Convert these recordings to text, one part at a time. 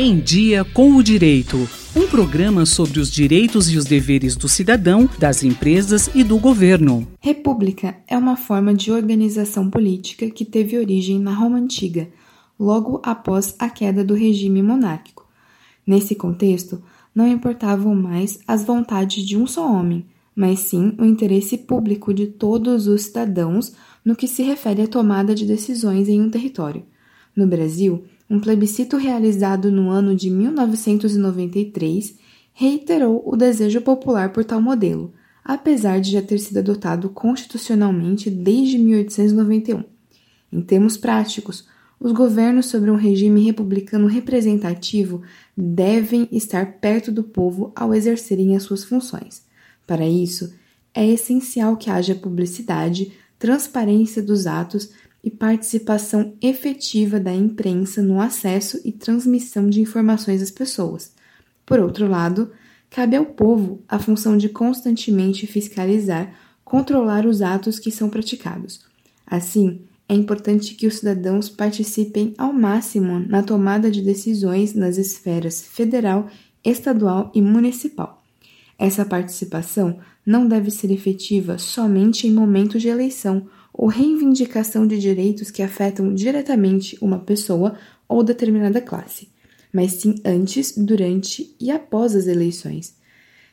Em Dia com o Direito. Um programa sobre os direitos e os deveres do cidadão, das empresas e do governo. República é uma forma de organização política que teve origem na Roma Antiga, logo após a queda do regime monárquico. Nesse contexto, não importavam mais as vontades de um só homem, mas sim o interesse público de todos os cidadãos no que se refere à tomada de decisões em um território. No Brasil, um plebiscito realizado no ano de 1993 reiterou o desejo popular por tal modelo, apesar de já ter sido adotado constitucionalmente desde 1891. Em termos práticos, os governos sobre um regime republicano representativo devem estar perto do povo ao exercerem as suas funções. Para isso, é essencial que haja publicidade, transparência dos atos e participação efetiva da imprensa no acesso e transmissão de informações às pessoas. Por outro lado, cabe ao povo a função de constantemente fiscalizar, controlar os atos que são praticados. Assim, é importante que os cidadãos participem ao máximo na tomada de decisões nas esferas federal, estadual e municipal. Essa participação não deve ser efetiva somente em momentos de eleição ou reivindicação de direitos que afetam diretamente uma pessoa ou determinada classe, mas sim antes, durante e após as eleições.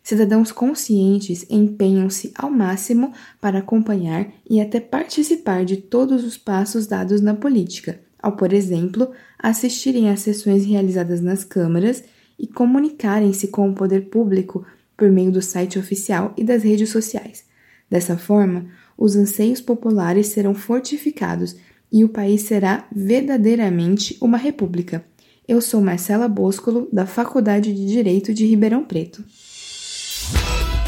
Cidadãos conscientes empenham-se ao máximo para acompanhar e até participar de todos os passos dados na política, ao, por exemplo, assistirem às sessões realizadas nas câmaras e comunicarem-se com o poder público por meio do site oficial e das redes sociais. Dessa forma, os anseios populares serão fortificados e o país será verdadeiramente uma república. Eu sou Marcela Boscolo, da Faculdade de Direito de Ribeirão Preto.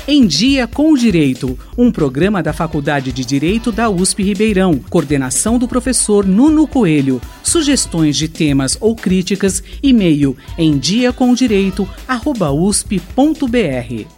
Em Dia com o Direito, um programa da Faculdade de Direito da USP Ribeirão, coordenação do professor Nuno Coelho. Sugestões de temas ou críticas, e-mail em diacomdireito@usp.br.